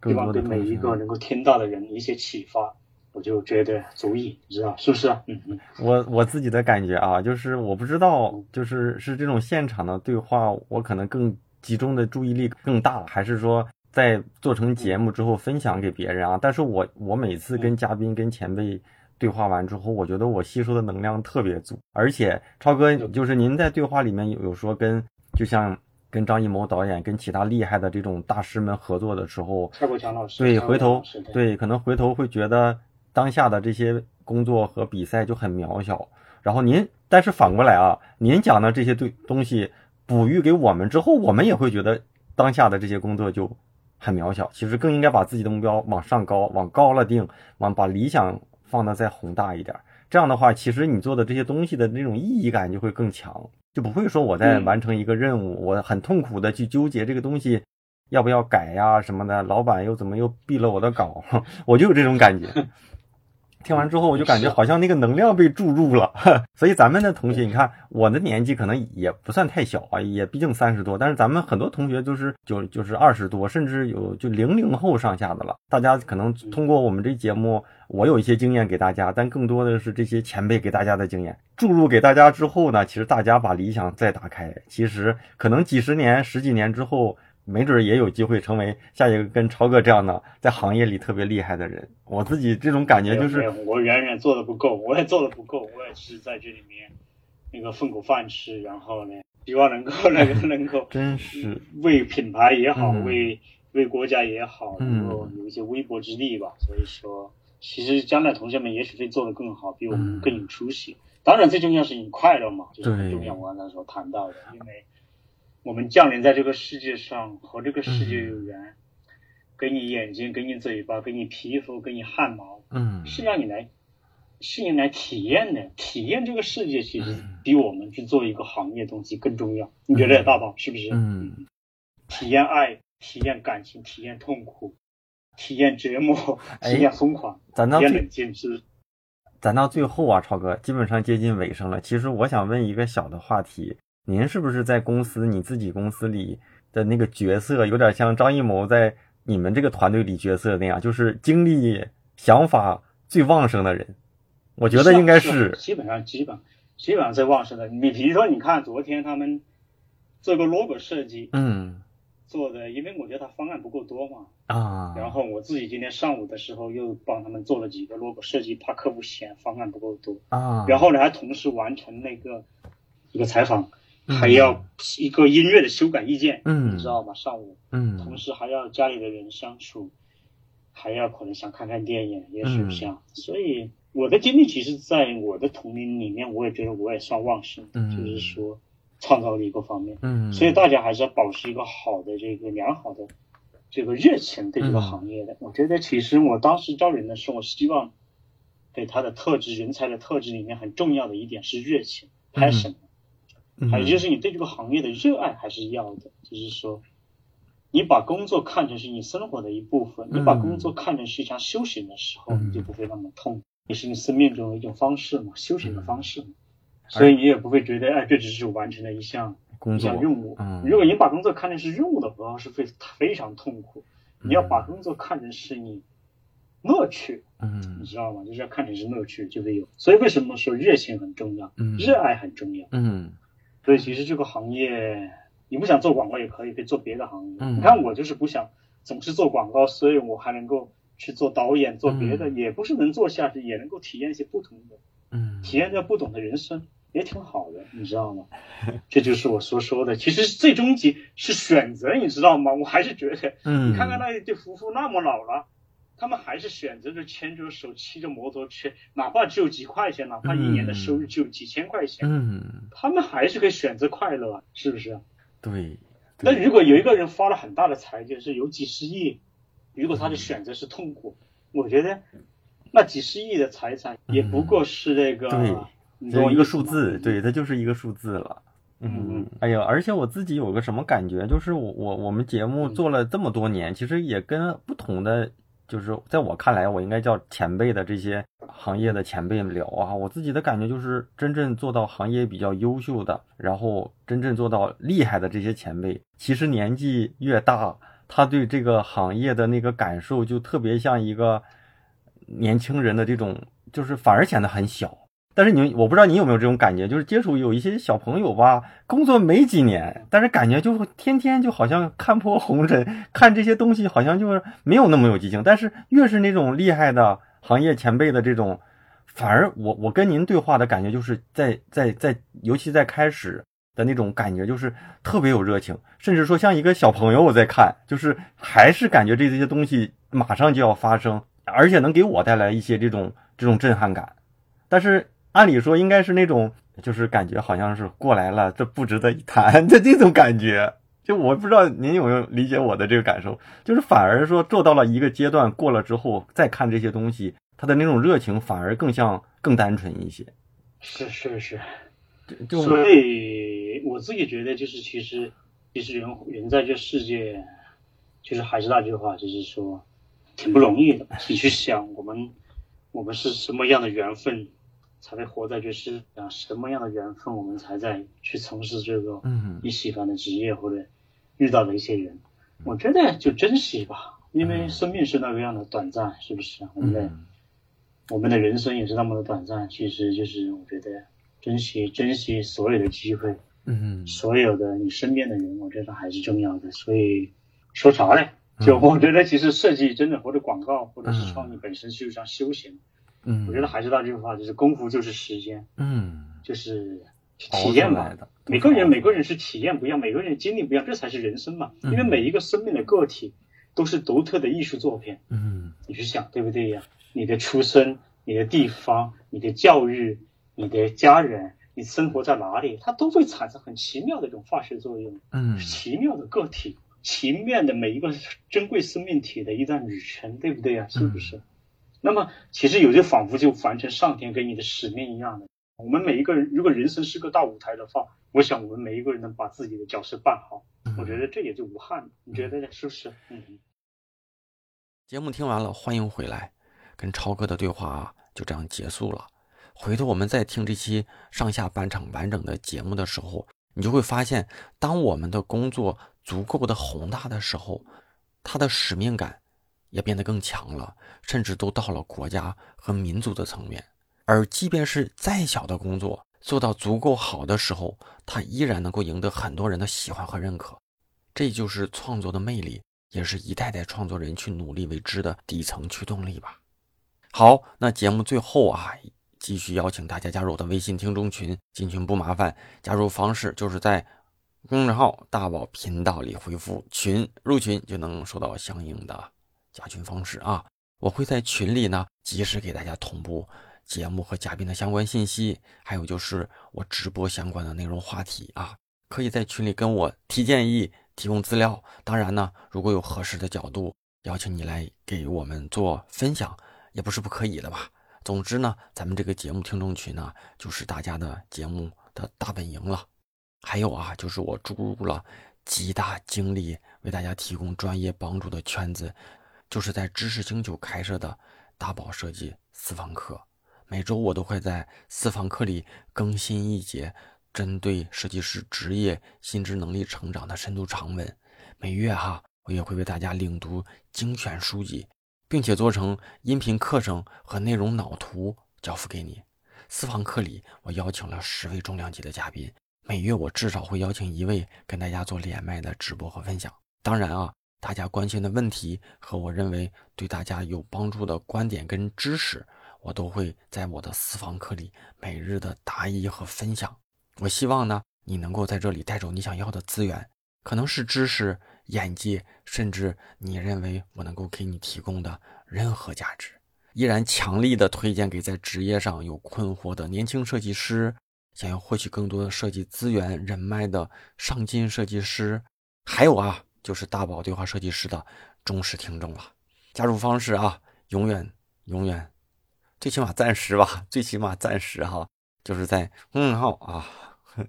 希望给每一个能够听到的人一些启发，我就觉得足以，你知道是不是啊？嗯嗯。我我自己的感觉啊，就是我不知道，就是是这种现场的对话，我可能更集中的注意力更大，还是说在做成节目之后分享给别人啊？但是我我每次跟嘉宾跟前辈对话完之后，我觉得我吸收的能量特别足，而且超哥就是您在对话里面有有说跟。就像跟张艺谋导演、跟其他厉害的这种大师们合作的时候，蔡国强老师，对，回头对，可能回头会觉得当下的这些工作和比赛就很渺小。然后您，但是反过来啊，您讲的这些对东西哺育给我们之后，我们也会觉得当下的这些工作就很渺小。其实更应该把自己的目标往上高，往高了定，往把理想放得再宏大一点。这样的话，其实你做的这些东西的那种意义感就会更强。就不会说我在完成一个任务，我很痛苦的去纠结这个东西要不要改呀什么的，老板又怎么又毙了我的稿，我就有这种感觉。听完之后，我就感觉好像那个能量被注入了。所以咱们的同学，你看我的年纪可能也不算太小啊，也毕竟三十多。但是咱们很多同学都是就就是二十多，甚至有就零零后上下的了。大家可能通过我们这节目，我有一些经验给大家，但更多的是这些前辈给大家的经验注入给大家之后呢，其实大家把理想再打开，其实可能几十年、十几年之后。没准也有机会成为下一个跟超哥这样的在行业里特别厉害的人。我自己这种感觉就是，我远远做的不够，我也做的不够，我也是在这里面那个混口饭吃。然后呢，希望能够那个能够，真是为品牌也好，为为国家也好，能够有一些微薄之力吧。所以说，其实将来同学们也许会做的更好，比我们更有出息。当然，最重要是你快乐嘛，就是很重要。我刚才所谈到的，因为。我们降临在这个世界上，和这个世界有缘，给你眼睛，给你嘴巴，给你皮肤，给你汗毛，嗯，是让你来，是你来体验的。体验这个世界，其实比我们去做一个行业东西更重要。你觉得大宝是不是？嗯，体验爱，体验感情，体验痛苦，体验折磨，体验疯狂，体验冷静，是。咱到最后啊，超哥，基本上接近尾声了。其实我想问一个小的话题。您是不是在公司你自己公司里的那个角色，有点像张艺谋在你们这个团队里角色那样，就是精力、想法最旺盛的人？我觉得应该是，基本上基本基本上最旺盛的。你比如说，你看昨天他们做个 logo 设计，嗯，做的，因为我觉得他方案不够多嘛，啊，然后我自己今天上午的时候又帮他们做了几个 logo 设计，怕客户嫌方案不够多啊，然后呢还同时完成那个一个采访。还要一个音乐的修改意见，嗯，你知道吗？上午，嗯，同时还要家里的人相处，还要可能想看看电影，也许像，所以我的经历其实，在我的童年里面，我也觉得我也算旺盛，嗯，就是说创造力各方面，嗯，所以大家还是要保持一个好的这个良好的这个热情对这个行业的。我觉得其实我当时招人的时候，我希望对他的特质、人才的特质里面很重要的一点是热情，passion。还有就是你对这个行业的热爱还是要的，就是说，你把工作看成是你生活的一部分，你把工作看成是一项修行的时候，你就不会那么痛，也是你生命中的一种方式嘛，修行的方式嘛，所以你也不会觉得哎，这只是完成了一项一项任务。如果你把工作看成是任务的话，是非非常痛苦。你要把工作看成是你乐趣，嗯，你知道吗？就是要看成是乐趣，就会有。所以为什么说热情很重要？嗯，热爱很重要。嗯。所以其实这个行业，你不想做广告也可以，可以做别的行业。嗯，你看我就是不想总是做广告，所以我还能够去做导演，做别的，也不是能做下去，也能够体验一些不同的，嗯，体验着不同的人生，也挺好的，你知道吗？这就是我所说的，其实最终极是选择，你知道吗？我还是觉得，嗯，你看看那一对夫妇那么老了。他们还是选择着牵着手骑着摩托车，哪怕只有几块钱，哪怕一年的收入只有几千块钱，嗯，他们还是可以选择快乐，是不是？对。那如果有一个人发了很大的财，就是有几十亿，如果他的选择是痛苦，我觉得那几十亿的财产也不过是那个，对，就一个数字，对，它就是一个数字了。嗯，哎呀，而且我自己有个什么感觉，就是我我我们节目做了这么多年，其实也跟不同的。就是在我看来，我应该叫前辈的这些行业的前辈们聊啊，我自己的感觉就是，真正做到行业比较优秀的，然后真正做到厉害的这些前辈，其实年纪越大，他对这个行业的那个感受就特别像一个年轻人的这种，就是反而显得很小。但是你，我不知道你有没有这种感觉，就是接触有一些小朋友吧，工作没几年，但是感觉就天天就好像看破红尘，看这些东西好像就是没有那么有激情。但是越是那种厉害的行业前辈的这种，反而我我跟您对话的感觉就是在在在，尤其在开始的那种感觉就是特别有热情，甚至说像一个小朋友我在看，就是还是感觉这些东西马上就要发生，而且能给我带来一些这种这种震撼感，但是。按理说应该是那种，就是感觉好像是过来了，这不值得一谈的 这种感觉。就我不知道您有没有理解我的这个感受，就是反而说做到了一个阶段过了之后，再看这些东西，他的那种热情反而更像更单纯一些。是是是，就所以我自己觉得就是其实其实人人在这世界，就是还是那句话，就是说挺不容易的。你去想我们。我们是什么样的缘分才会活在这世上？什么样的缘分我们才在去从事这个你喜欢的职业或者遇到的一些人？我觉得就珍惜吧，因为生命是那个样的短暂，是不是？我们的我们的人生也是那么的短暂，其实就是我觉得珍惜珍惜所有的机会。嗯，所有的你身边的人，我觉得还是重要的。所以说啥嘞？就我觉得，其实设计真的或者广告或者是创意本身就是像休闲。嗯，我觉得还是那句话，就是功夫就是时间。嗯，就是体验吧。每个人每个人是体验不一样，每个人经历不一样，这才是人生嘛。因为每一个生命的个体都是独特的艺术作品。嗯，你去想对不对呀？你的出生、你的地方、你的教育、你的家人。你生活在哪里，它都会产生很奇妙的一种化学作用，嗯，奇妙的个体，奇妙的每一个珍贵生命体的一段旅程，对不对呀？是不是？那么，其实有些仿佛就完成上天给你的使命一样的。我们每一个人，如果人生是个大舞台的话，我想我们每一个人能把自己的角色扮好，我觉得这也就无憾了。你觉得是不是？嗯。节目听完了，欢迎回来，跟超哥的对话啊就这样结束了。回头我们再听这期上下半场完整的节目的时候，你就会发现，当我们的工作足够的宏大的时候，它的使命感也变得更强了，甚至都到了国家和民族的层面。而即便是再小的工作，做到足够好的时候，他依然能够赢得很多人的喜欢和认可。这就是创作的魅力，也是一代代创作人去努力为之的底层驱动力吧。好，那节目最后啊。继续邀请大家加入我的微信听众群，进群不麻烦，加入方式就是在公众号“大宝频道”里回复“群”入群，就能收到相应的加群方式啊。我会在群里呢及时给大家同步节目和嘉宾的相关信息，还有就是我直播相关的内容话题啊，可以在群里跟我提建议、提供资料。当然呢，如果有合适的角度，邀请你来给我们做分享，也不是不可以的吧。总之呢，咱们这个节目听众群呢，就是大家的节目的大本营了。还有啊，就是我注入了极大精力为大家提供专业帮助的圈子，就是在知识星球开设的大宝设计私房课。每周我都会在私房课里更新一节针对设计师职业心智能力成长的深度长文。每月哈，我也会为大家领读精选书籍。并且做成音频课程和内容脑图交付给你。私房课里，我邀请了十位重量级的嘉宾，每月我至少会邀请一位跟大家做连麦的直播和分享。当然啊，大家关心的问题和我认为对大家有帮助的观点跟知识，我都会在我的私房课里每日的答疑和分享。我希望呢，你能够在这里带走你想要的资源，可能是知识。眼界，甚至你认为我能够给你提供的任何价值，依然强力的推荐给在职业上有困惑的年轻设计师，想要获取更多的设计资源人脉的上进设计师，还有啊，就是大宝对话设计师的忠实听众了。加入方式啊，永远永远，最起码暂时吧，最起码暂时哈，就是在公众号啊，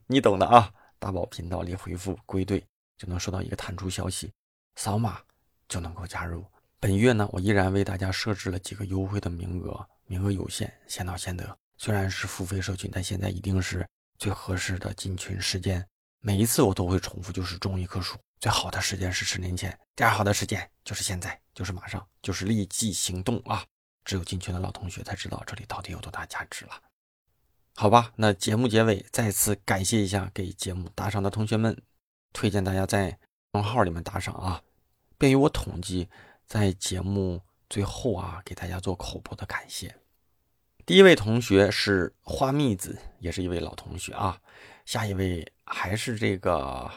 你懂的啊，大宝频道里回复归队。就能收到一个弹出消息，扫码就能够加入。本月呢，我依然为大家设置了几个优惠的名额，名额有限，先到先得。虽然是付费社群，但现在一定是最合适的进群时间。每一次我都会重复，就是种一棵树，最好的时间是十年前，第二好的时间就是现在，就是马上，就是立即行动啊！只有进群的老同学才知道这里到底有多大价值了。好吧，那节目结尾再次感谢一下给节目打赏的同学们。推荐大家在公号里面打赏啊，便于我统计，在节目最后啊给大家做口播的感谢。第一位同学是花蜜子，也是一位老同学啊。下一位还是这个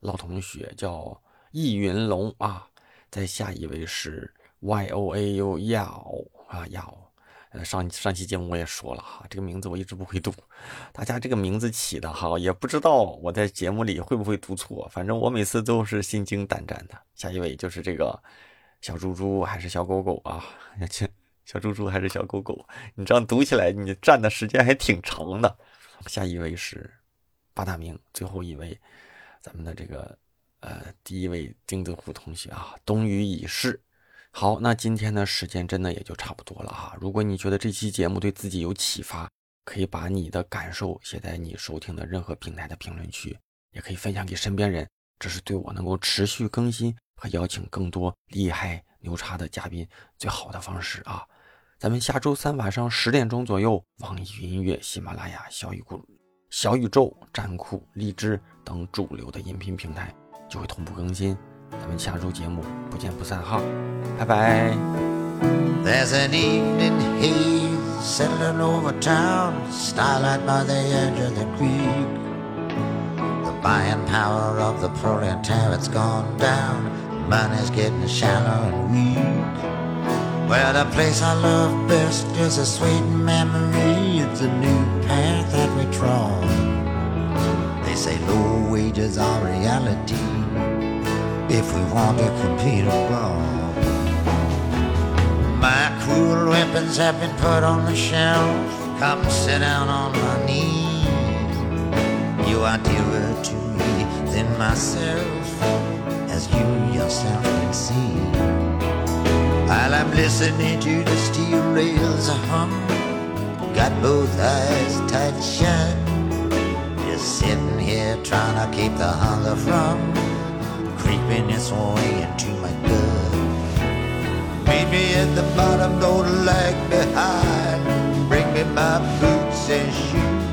老同学，叫易云龙啊。再下一位是 Y O A U 耀啊耀。呃，上上期节目我也说了哈，这个名字我一直不会读，大家这个名字起的哈，也不知道我在节目里会不会读错，反正我每次都是心惊胆战的。下一位就是这个小猪猪还是小狗狗啊？小猪猪还是小狗狗？你这样读起来，你站的时间还挺长的。下一位是八大名，最后一位咱们的这个呃第一位丁子户同学啊，冬雨已逝，好，那今天的时间真的也就差不多了哈。如果你觉得这期节目对自己有启发，可以把你的感受写在你收听的任何平台的评论区，也可以分享给身边人。这是对我能够持续更新和邀请更多厉害牛叉的嘉宾最好的方式啊！咱们下周三晚上十点钟左右，网易云音乐、喜马拉雅、小宇宙、小宇宙、站酷、荔枝等主流的音频平台就会同步更新。咱们下周节目不见不散哈，拜拜。There's an evening haze settling over town, starlight by the edge of the creek. The buying power of the proletariat's gone down, money's getting shallow and weak. Well, the place I love best is a sweet memory. It's a new path that we trod. They say low wages are reality if we want to compete abroad. My cruel weapons have been put on the shelf. Come sit down on my knee. You are dearer to me than myself, as you yourself can see. While I'm listening to the steel rails hum, got both eyes tight shut. Just sitting trying to keep the hunger from creeping its way into my gut. Meet me at the bottom, don't lag behind. Bring me my boots and shoes.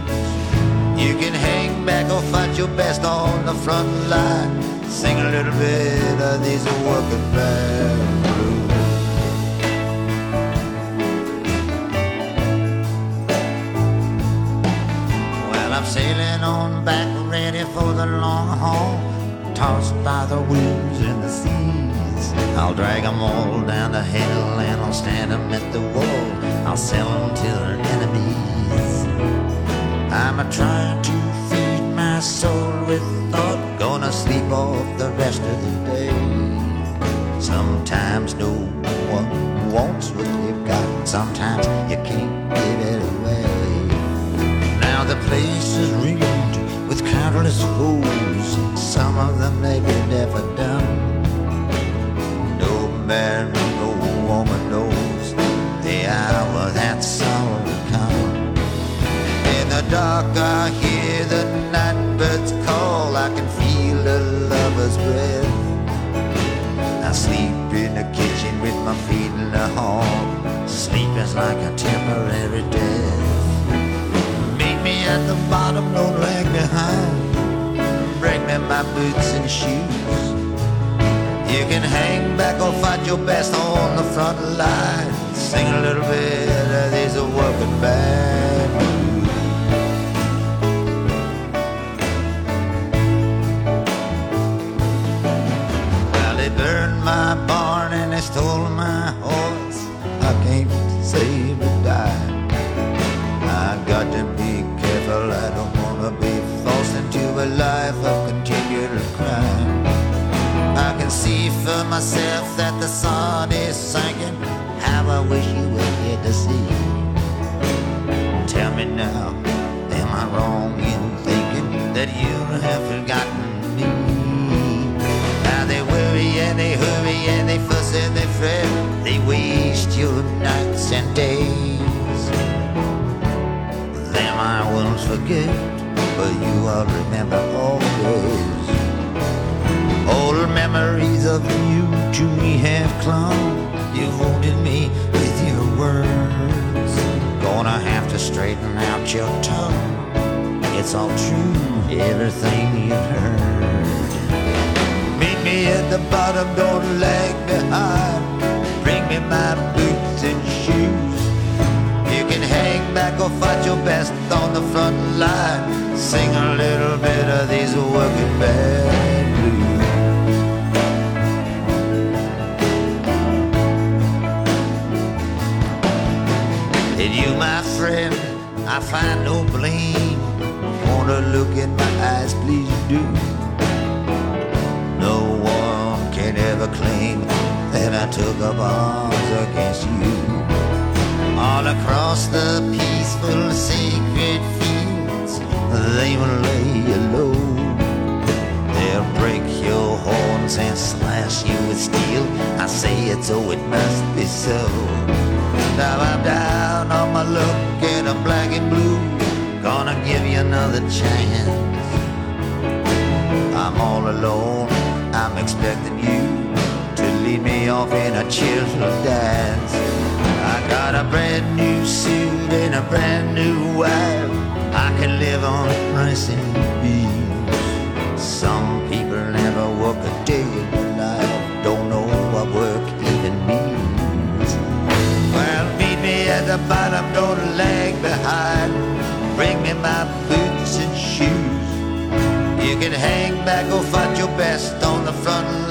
You can hang back or fight your best on the front line. Sing a little bit of these working band blues. Well, I'm sailing on back, ready for the long haul tossed by the winds and the seas. I'll drag 'em all down to hell and I'll stand 'em at the wall. I'll sell 'em to their enemies. I'm a trying to feed my soul with thought, gonna sleep off the rest of the day. Sometimes no one wants what you've got, sometimes you can't give it away. Now the place is with countless fools some of them maybe never done. No man, no woman knows the hour that sorrow will come. In the dark, I hear the night birds call. I can feel a lover's breath. I sleep in the kitchen with my feet in the hall. Sleep is like a temporary death. Meet me at the bottom, don't lag behind me my boots and shoes. You can hang back or fight your best on the front line. Sing a little bit of these are working band. Well, they burned my barn and they stole my horse. I can't say but die. I got to be careful. I don't wanna be forced into a life can see for myself that the sun is sinking. How I wish you were here to see. Tell me now, am I wrong in thinking that you have forgotten me? Now they worry and they hurry and they fuss and they fret. They waste your nights and days. Them I won't forget but you I'll remember always. Memories of you to me have clung. You've wounded me with your words. Gonna have to straighten out your tongue. It's all true, everything you've heard. Meet me at the bottom, don't lag behind. Bring me my boots and shoes. You can hang back or fight your best on the front line. Sing a little bit of these working band you, my friend, I find no blame. Wanna look in my eyes, please do. No one can ever claim that I took up arms against you. All across the peaceful, sacred fields, they will lay you low. They'll break your horns and slash you with steel. I say it so it must be so. Now I'm down on my luck and I'm black and blue. Gonna give you another chance. I'm all alone. I'm expecting you to lead me off in a cheerful dance. I got a brand new suit and a brand new wife. I can live on rice and beans. Some people never work a day the bottom, don't lag behind. Bring me my boots and shoes. You can hang back or fight your best on the front